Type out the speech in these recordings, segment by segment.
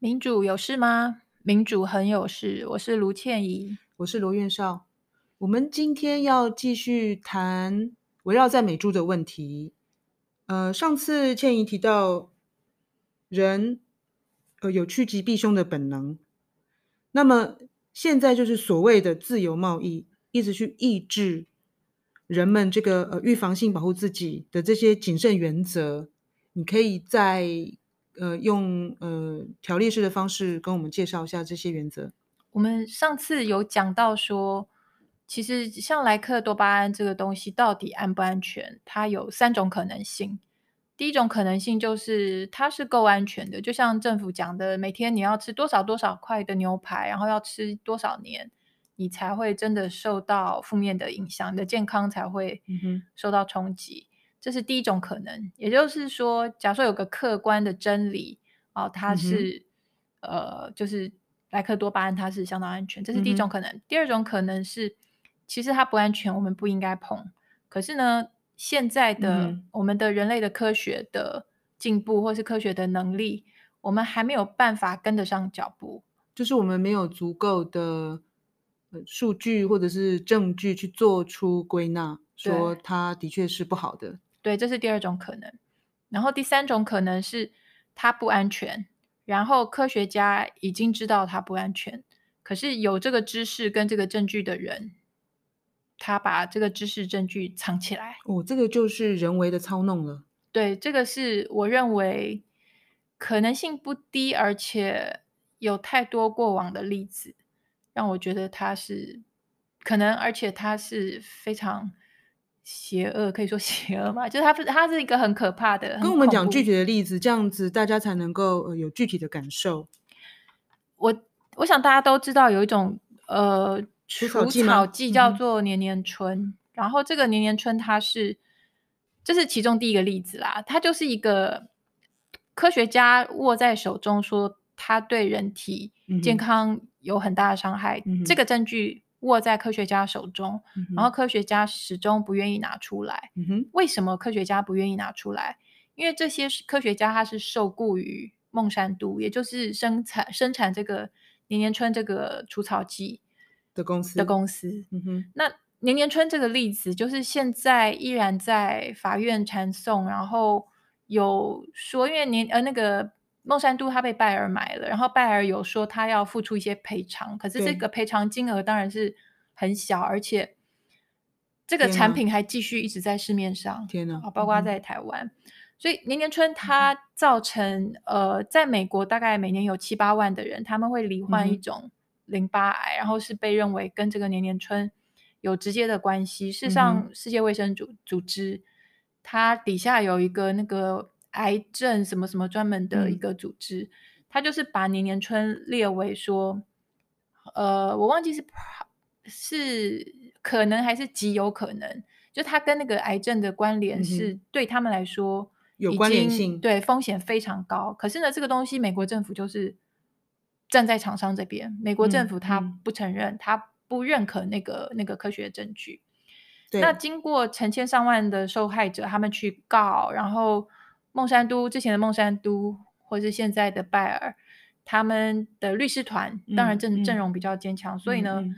民主有事吗？民主很有事。我是卢倩怡，我是罗院少。我们今天要继续谈围绕在美猪的问题。呃，上次倩怡提到人呃有趋吉避凶的本能，那么现在就是所谓的自由贸易，一直去抑制人们这个呃预防性保护自己的这些谨慎原则。你可以在。呃，用呃条例式的方式跟我们介绍一下这些原则。我们上次有讲到说，其实像莱克多巴胺这个东西到底安不安全？它有三种可能性。第一种可能性就是它是够安全的，就像政府讲的，每天你要吃多少多少块的牛排，然后要吃多少年，你才会真的受到负面的影响，你的健康才会受到冲击。嗯这是第一种可能，也就是说，假设有个客观的真理哦，它是、嗯、呃，就是莱克多巴胺它是相当安全，这是第一种可能。嗯、第二种可能是，其实它不安全，我们不应该碰。可是呢，现在的、嗯、我们的人类的科学的进步，或是科学的能力，我们还没有办法跟得上脚步，就是我们没有足够的数据或者是证据去做出归纳，说它的确是不好的。对，这是第二种可能。然后第三种可能是它不安全，然后科学家已经知道它不安全，可是有这个知识跟这个证据的人，他把这个知识证据藏起来。哦，这个就是人为的操弄了。对，这个是我认为可能性不低，而且有太多过往的例子，让我觉得它是可能，而且它是非常。邪恶可以说邪恶嘛？就是它，它是一个很可怕的。跟我们讲具体的例子，这样子大家才能够有具体的感受。我我想大家都知道有一种呃除草剂叫做年年春，嗯、然后这个年年春它是这是其中第一个例子啦。它就是一个科学家握在手中说它对人体健康有很大的伤害，嗯、这个证据。握在科学家手中，嗯、然后科学家始终不愿意拿出来。嗯、为什么科学家不愿意拿出来？因为这些科学家他是受雇于孟山都，也就是生产生产这个年年春这个除草剂的公司的公司。嗯、那年年春这个例子，就是现在依然在法院缠讼，然后有说，因为年呃那个。孟山都他被拜耳买了，然后拜耳有说他要付出一些赔偿，可是这个赔偿金额当然是很小，而且这个产品还继续一直在市面上，天哪，包括在台湾，嗯、所以年年春它造成、嗯、呃，在美国大概每年有七八万的人他们会罹患一种淋巴癌，嗯、然后是被认为跟这个年年春有直接的关系。事实上，世界卫生组组织它底下有一个那个。癌症什么什么专门的一个组织，嗯、他就是把年年春列为说，呃，我忘记是是可能还是极有可能，就他跟那个癌症的关联是对他们来说有关联性，对风险非常高。可是呢，这个东西美国政府就是站在厂商这边，美国政府他不承认，嗯、他不认可那个那个科学证据。那经过成千上万的受害者，他们去告，然后。孟山都之前的孟山都，或是现在的拜耳，他们的律师团当然阵阵容比较坚强，嗯、所以呢，嗯、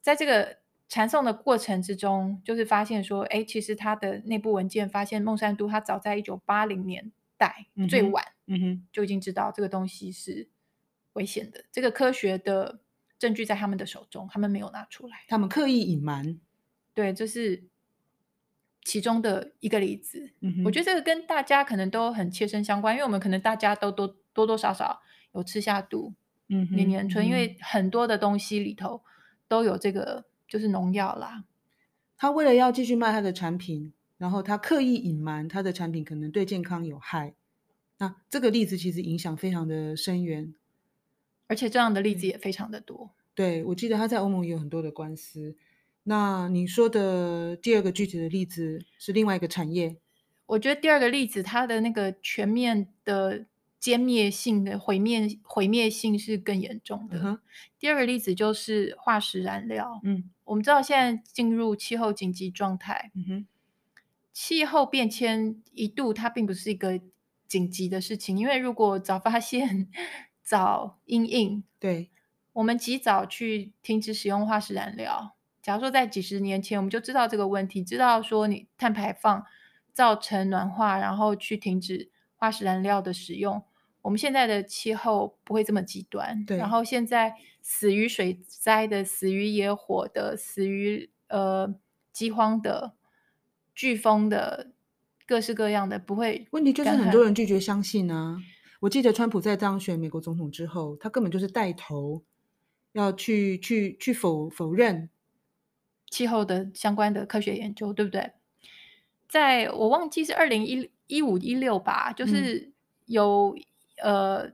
在这个缠讼的过程之中，就是发现说，哎，其实他的内部文件发现，孟山都他早在一九八零年代、嗯、最晚，嗯哼，就已经知道这个东西是危险的。这个科学的证据在他们的手中，他们没有拿出来，他们刻意隐瞒，对，这是。其中的一个例子，我觉得这个跟大家可能都很切身相关，因为我们可能大家都多多多少少有吃下毒，嗯哼，年年春，因为很多的东西里头都有这个就是农药啦。他为了要继续卖他的产品，然后他刻意隐瞒他的产品可能对健康有害。那这个例子其实影响非常的深远，而且这样的例子也非常的多。对，我记得他在欧盟也有很多的官司。那你说的第二个具体的例子是另外一个产业？我觉得第二个例子它的那个全面的歼灭性的毁灭毁灭性是更严重的。Uh. 第二个例子就是化石燃料。嗯，我们知道现在进入气候紧急状态。嗯哼，气候变迁一度它并不是一个紧急的事情，因为如果早发现。早因应，对，我们及早去停止使用化石燃料。假如说在几十年前，我们就知道这个问题，知道说你碳排放造成暖化，然后去停止化石燃料的使用，我们现在的气候不会这么极端。对，然后现在死于水灾的、死于野火的、死于呃饥荒的、飓风的。各式各样的不会，问题就是很多人拒绝相信啊。我记得川普在当选美国总统之后，他根本就是带头要去去去否否认气候的相关的科学研究，对不对？在我忘记是二零一一五一六吧，就是有、嗯、呃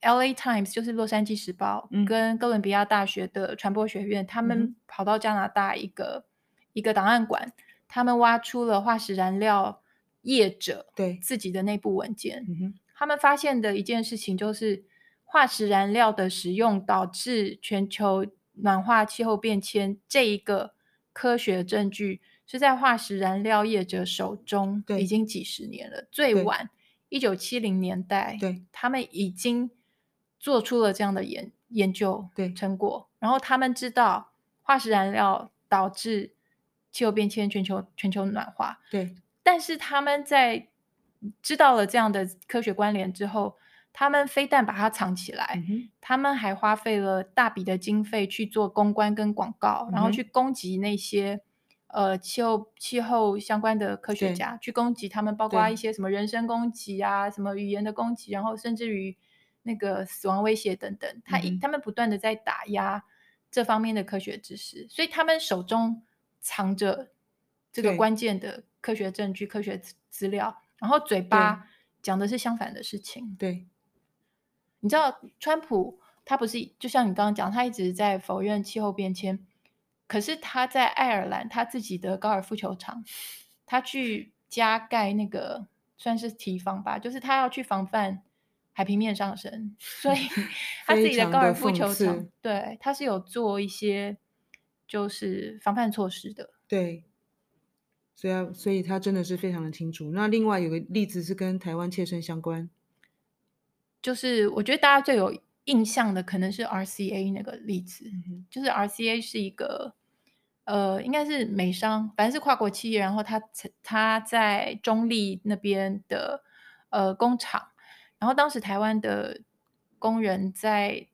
，L A Times 就是洛杉矶时报、嗯、跟哥伦比亚大学的传播学院，他们跑到加拿大一个、嗯、一个档案馆，他们挖出了化石燃料。业者对。自己的内部文件，嗯他们发现的一件事情就是，化石燃料的使用导致全球暖化、气候变迁这一个科学证据是在化石燃料业者手中已经几十年了。最晚一九七零年代，对，他们已经做出了这样的研研究成果，然后他们知道化石燃料导致气候变迁、全球全球暖化，对。但是他们在知道了这样的科学关联之后，他们非但把它藏起来，嗯、他们还花费了大笔的经费去做公关跟广告，嗯、然后去攻击那些呃气候气候相关的科学家，去攻击他们，包括一些什么人身攻击啊，什么语言的攻击，然后甚至于那个死亡威胁等等。他、嗯、他们不断的在打压这方面的科学知识，所以他们手中藏着这个关键的。科学证据、科学资料，然后嘴巴讲的是相反的事情。对，你知道，川普他不是就像你刚刚讲，他一直在否认气候变迁，可是他在爱尔兰他自己的高尔夫球场，他去加盖那个算是提防吧，就是他要去防范海平面上升，所以 他自己的高尔夫球场，对，他是有做一些就是防范措施的。对。所以，所以他真的是非常的清楚。那另外有个例子是跟台湾切身相关，就是我觉得大家最有印象的可能是 RCA 那个例子，嗯、就是 RCA 是一个呃，应该是美商，反正是跨国企业，然后他他在中立那边的呃工厂，然后当时台湾的工人在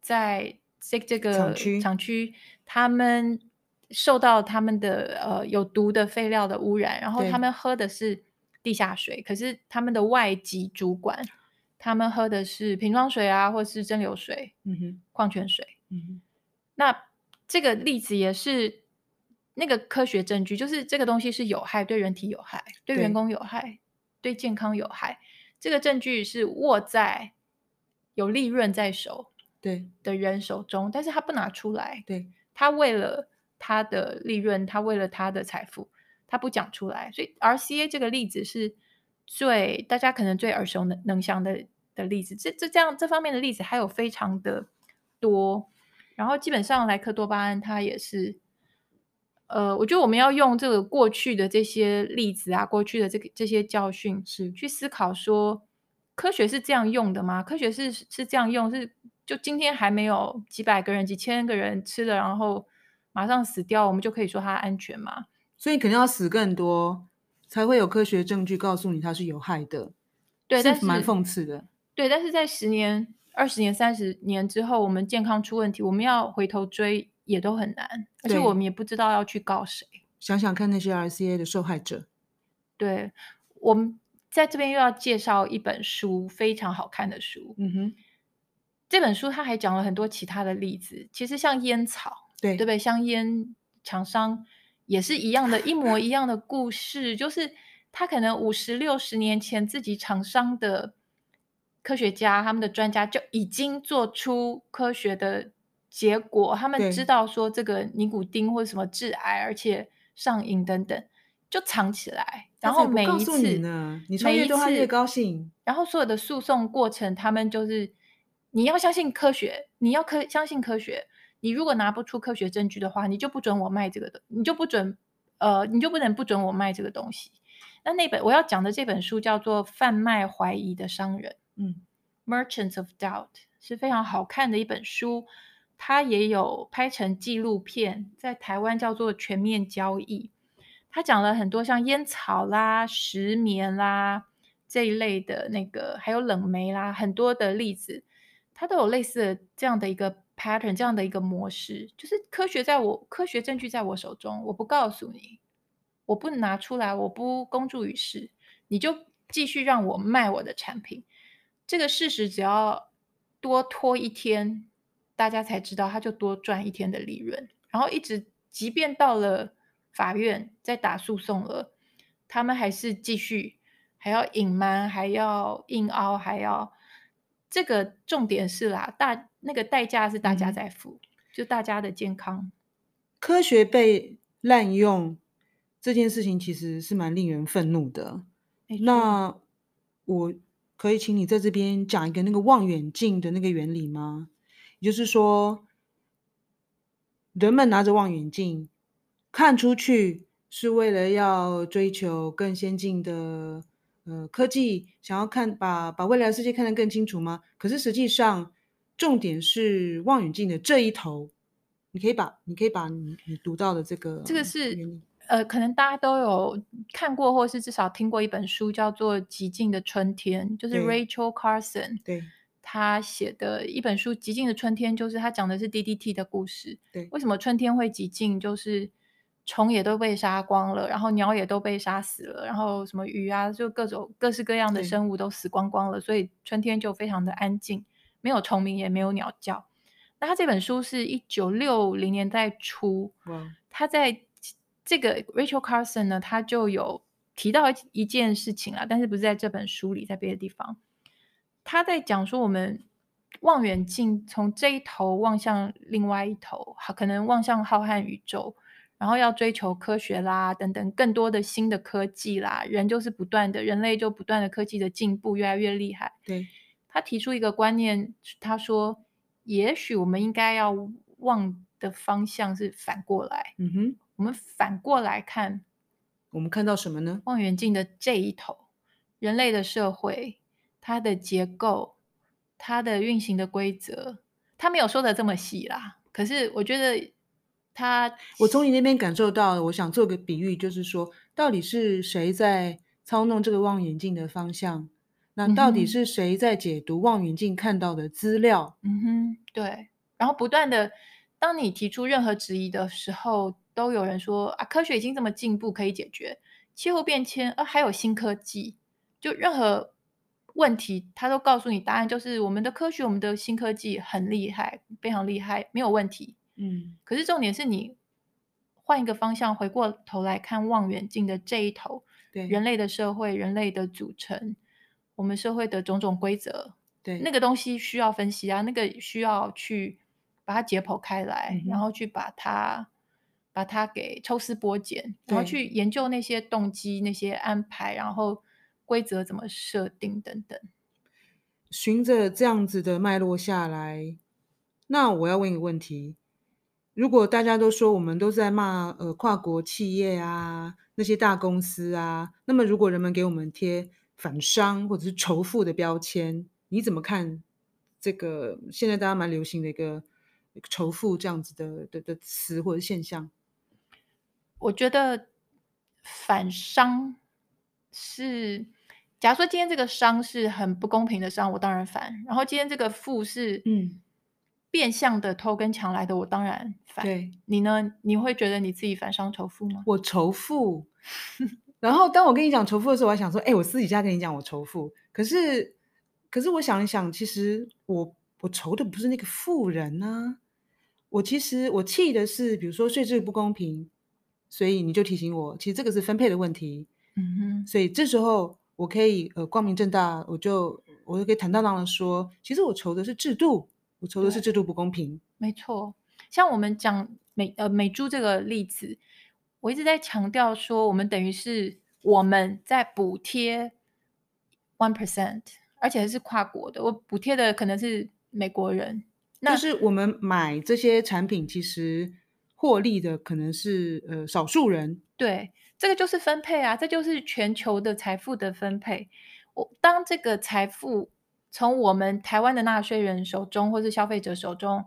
在这这个厂区，厂区他们。受到他们的呃有毒的废料的污染，然后他们喝的是地下水，可是他们的外籍主管，他们喝的是瓶装水啊，或是蒸馏水，嗯哼，矿泉水，嗯哼。那这个例子也是那个科学证据，就是这个东西是有害，对人体有害，对员工有害，对健康有害。这个证据是握在有利润在手对的人手中，但是他不拿出来，对，他为了。他的利润，他为了他的财富，他不讲出来，所以 RCA 这个例子是最大家可能最耳熟能能详的的例子。这这这样这方面的例子还有非常的多，然后基本上莱克多巴胺它也是，呃，我觉得我们要用这个过去的这些例子啊，过去的这个这些教训是去思考说，科学是这样用的吗？科学是是这样用，是就今天还没有几百个人、几千个人吃了，然后。马上死掉，我们就可以说它安全吗？所以肯定要死更多，才会有科学证据告诉你它是有害的。对，但是蛮讽刺的。对，但是在十年、二十年、三十年之后，我们健康出问题，我们要回头追也都很难，而且我们也不知道要去告谁。想想看那些 RCA 的受害者。对，我们在这边又要介绍一本书，非常好看的书。嗯哼，这本书他还讲了很多其他的例子，其实像烟草。对，对不对？香烟厂商也是一样的，一模一样的故事，就是他可能五十六十年前自己厂商的科学家、他们的专家就已经做出科学的结果，他们知道说这个尼古丁或者什么致癌，而且上瘾等等，就藏起来。然后每一次，你呢，你越多他越高兴。然后所有的诉讼过程，他们就是你要相信科学，你要科相信科学。你如果拿不出科学证据的话，你就不准我卖这个的，你就不准，呃，你就不能不准我卖这个东西。那那本我要讲的这本书叫做《贩卖怀疑的商人》。嗯，Merchants of Doubt》是非常好看的一本书，它也有拍成纪录片，在台湾叫做《全面交易》。它讲了很多像烟草啦、石棉啦这一类的那个，还有冷媒啦，很多的例子，它都有类似的这样的一个 pattern，这样的一个模式，就是科学在我科学证据在我手中，我不告诉你，我不拿出来，我不公诸于世，你就继续让我卖我的产品。这个事实只要多拖一天，大家才知道，他就多赚一天的利润。然后一直，即便到了法院在打诉讼了，他们还是继续，还要隐瞒，还要硬凹，还要这个重点是啦，大那个代价是大家在付，嗯、就大家的健康。科学被滥用这件事情其实是蛮令人愤怒的。那我。可以请你在这边讲一个那个望远镜的那个原理吗？也就是说，人们拿着望远镜看出去，是为了要追求更先进的呃科技，想要看把把未来的世界看得更清楚吗？可是实际上，重点是望远镜的这一头。你可以把你可以把你你读到的这个这个是。呃，可能大家都有看过，或是至少听过一本书，叫做《寂静的春天》，就是 Rachel Carson 对他写的一本书《寂静的春天》，就是他讲的是 DDT 的故事。对，为什么春天会寂静？就是虫也都被杀光了，然后鸟也都被杀死了，然后什么鱼啊，就各种各式各样的生物都死光光了，所以春天就非常的安静，没有虫鸣，也没有鸟叫。那他这本书是一九六零年代初，他在。这个 Rachel Carson 呢，他就有提到一件事情啊，但是不是在这本书里，在别的地方。他在讲说，我们望远镜从这一头望向另外一头，可能望向浩瀚宇宙，然后要追求科学啦，等等更多的新的科技啦，人就是不断的，人类就不断的科技的进步，越来越厉害。对，他提出一个观念，他说，也许我们应该要望的方向是反过来。嗯哼。我们反过来看，我们看到什么呢？望远镜的这一头，人类的社会，它的结构，它的运行的规则，他没有说的这么细啦。可是我觉得他，我从你那边感受到，我想做个比喻，就是说，到底是谁在操弄这个望远镜的方向？那到底是谁在解读望远镜看到的资料？嗯哼，对。然后不断的，当你提出任何质疑的时候。都有人说啊，科学已经这么进步，可以解决气候变迁，啊，还有新科技，就任何问题，他都告诉你答案，就是我们的科学，我们的新科技很厉害，非常厉害，没有问题。嗯，可是重点是你换一个方向，回过头来看望远镜的这一头，对人类的社会，人类的组成，我们社会的种种规则，对那个东西需要分析啊，那个需要去把它解剖开来，嗯、然后去把它。把它给抽丝剥茧，然后去研究那些动机、那些安排，然后规则怎么设定等等。循着这样子的脉络下来，那我要问一个问题：如果大家都说我们都在骂呃跨国企业啊，那些大公司啊，那么如果人们给我们贴反商或者是仇富的标签，你怎么看这个现在大家蛮流行的一个仇富这样子的的的词或者现象？我觉得反商是，假如说今天这个商是很不公平的商，我当然反。然后今天这个富是嗯变相的偷跟抢来的，我当然反。对，你呢？你会觉得你自己反商仇富吗？我仇富。然后当我跟你讲仇富的时候，我还想说，哎，我私底下跟你讲我仇富。可是，可是我想一想，其实我我仇的不是那个富人呢、啊。我其实我气的是，比如说税制不公平。所以你就提醒我，其实这个是分配的问题。嗯哼。所以这时候我可以呃光明正大，我就我就可以坦荡荡的说，其实我愁的是制度，我愁的是制度不公平。没错，像我们讲美呃美珠这个例子，我一直在强调说，我们等于是我们在补贴 one percent，而且还是跨国的，我补贴的可能是美国人，那就是我们买这些产品其实。获利的可能是呃少数人，对，这个就是分配啊，这就是全球的财富的分配。我当这个财富从我们台湾的纳税人手中或是消费者手中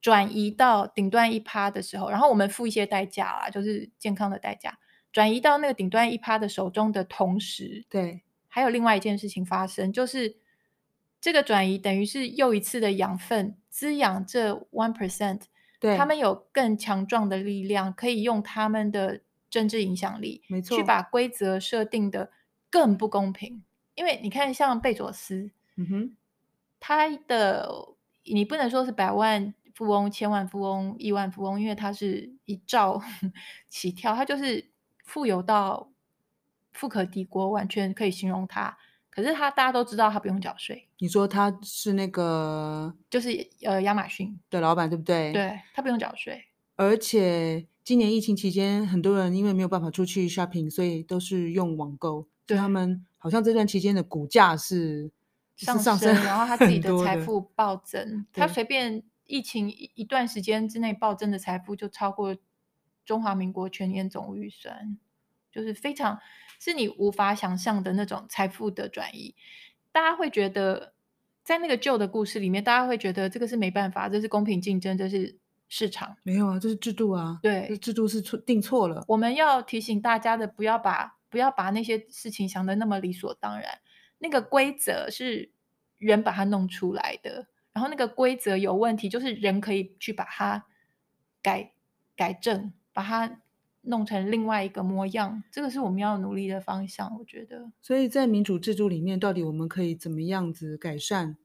转移到顶端一趴的时候，然后我们付一些代价啦，就是健康的代价，转移到那个顶端一趴的手中的同时，对，还有另外一件事情发生，就是这个转移等于是又一次的养分滋养这 one percent，对，他们有更强壮的力量，可以用他们的政治影响力，没错，去把规则设定的更不公平。因为你看，像贝佐斯，嗯哼，他的你不能说是百万富翁、千万富翁、亿万富翁，因为他是一兆 起跳，他就是富有到富可敌国，完全可以形容他。可是他大家都知道，他不用缴税。你说他是那个，就是呃亚马逊的老板，对不对？对，他不用缴税，而且今年疫情期间，很多人因为没有办法出去 shopping，所以都是用网购，对他们。好像这段期间的股价是上升，升然后他自己的财富暴增，他随便疫情一一段时间之内暴增的财富就超过中华民国全年总预算，就是非常是你无法想象的那种财富的转移。大家会觉得，在那个旧的故事里面，大家会觉得这个是没办法，这是公平竞争，这是市场。没有啊，这是制度啊，对，制度是错定错了。我们要提醒大家的，不要把。不要把那些事情想的那么理所当然。那个规则是人把它弄出来的，然后那个规则有问题，就是人可以去把它改改正，把它弄成另外一个模样。这个是我们要努力的方向，我觉得。所以在民主制度里面，到底我们可以怎么样子改善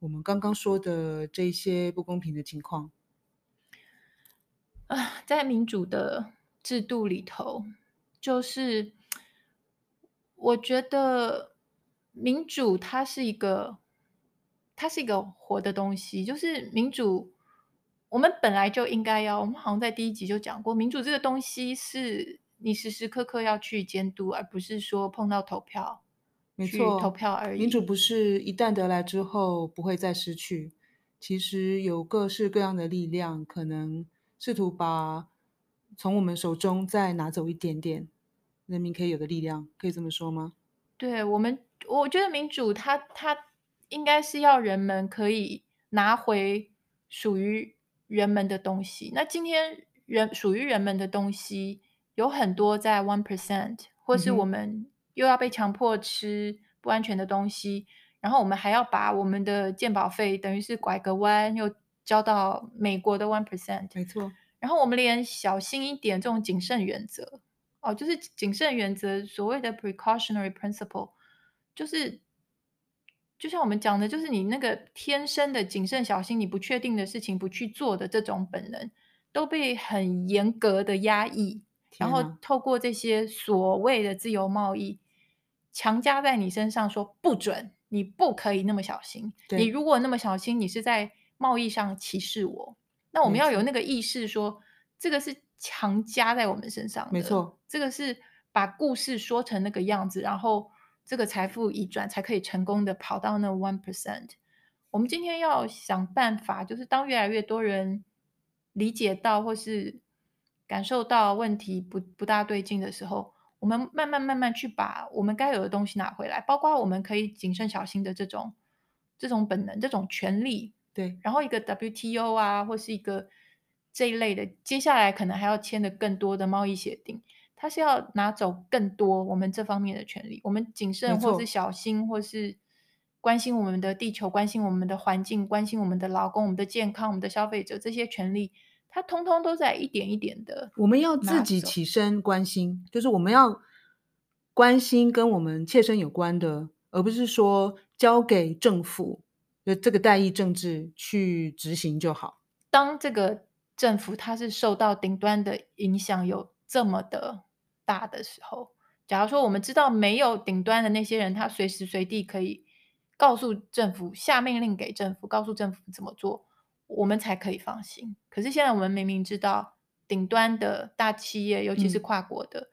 我们刚刚说的这些不公平的情况？啊，在民主的制度里头。就是我觉得民主它是一个，它是一个活的东西。就是民主，我们本来就应该要，我们好像在第一集就讲过，民主这个东西是你时时刻刻要去监督，而不是说碰到投票，没错，投票而已。民主不是一旦得来之后不会再失去，其实有各式各样的力量，可能试图把从我们手中再拿走一点点。人民可以有的力量，可以这么说吗？对我们，我觉得民主它，它它应该是要人们可以拿回属于人们的东西。那今天人属于人们的东西有很多在 one percent，或是我们又要被强迫吃不安全的东西，嗯、然后我们还要把我们的健保费等于是拐个弯又交到美国的 one percent，没错。然后我们连小心一点这种谨慎原则。哦，就是谨慎原则，所谓的 precautionary principle，就是就像我们讲的，就是你那个天生的谨慎小心，你不确定的事情不去做的这种本能，都被很严格的压抑，然后透过这些所谓的自由贸易，强加在你身上，说不准，你不可以那么小心。你如果那么小心，你是在贸易上歧视我。那我们要有那个意识说，说这个是。强加在我们身上，没错，这个是把故事说成那个样子，然后这个财富移转才可以成功的跑到那 one percent。我们今天要想办法，就是当越来越多人理解到或是感受到问题不不大对劲的时候，我们慢慢慢慢去把我们该有的东西拿回来，包括我们可以谨慎小心的这种这种本能、这种权利，对，然后一个 WTO 啊，或是一个。这一类的，接下来可能还要签的更多的贸易协定，它是要拿走更多我们这方面的权利。我们谨慎，或是小心，或是关心我们的地球，关心我们的环境，关心我们的劳工、我们的健康、我们的消费者这些权利，它通通都在一点一点的。我们要自己起身关心，就是我们要关心跟我们切身有关的，而不是说交给政府的这个代议政治去执行就好。当这个。政府它是受到顶端的影响有这么的大的时候，假如说我们知道没有顶端的那些人，他随时随地可以告诉政府下命令给政府，告诉政府怎么做，我们才可以放心。可是现在我们明明知道顶端的大企业，尤其是跨国的，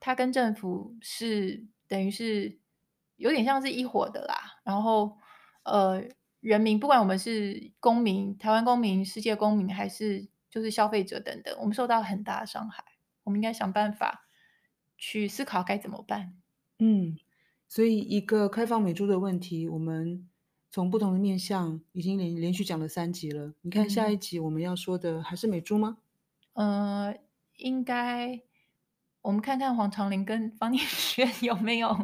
他、嗯、跟政府是等于是有点像是一伙的啦。然后呃，人民不管我们是公民、台湾公民、世界公民还是。就是消费者等等，我们受到很大的伤害，我们应该想办法去思考该怎么办。嗯，所以一个开放美猪的问题，我们从不同的面向，已经连连续讲了三集了。你看下一集我们要说的还是美猪吗？嗯、呃，应该。我们看看黄长林跟方念轩 有没有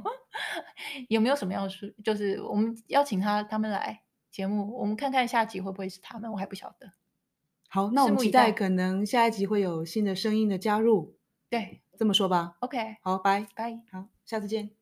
有没有什么要说，就是我们邀请他他们来节目，我们看看下集会不会是他们，我还不晓得。好，那我们期待可能下一集会有新的声音的加入。对，这么说吧。OK，好，拜拜，好，下次见。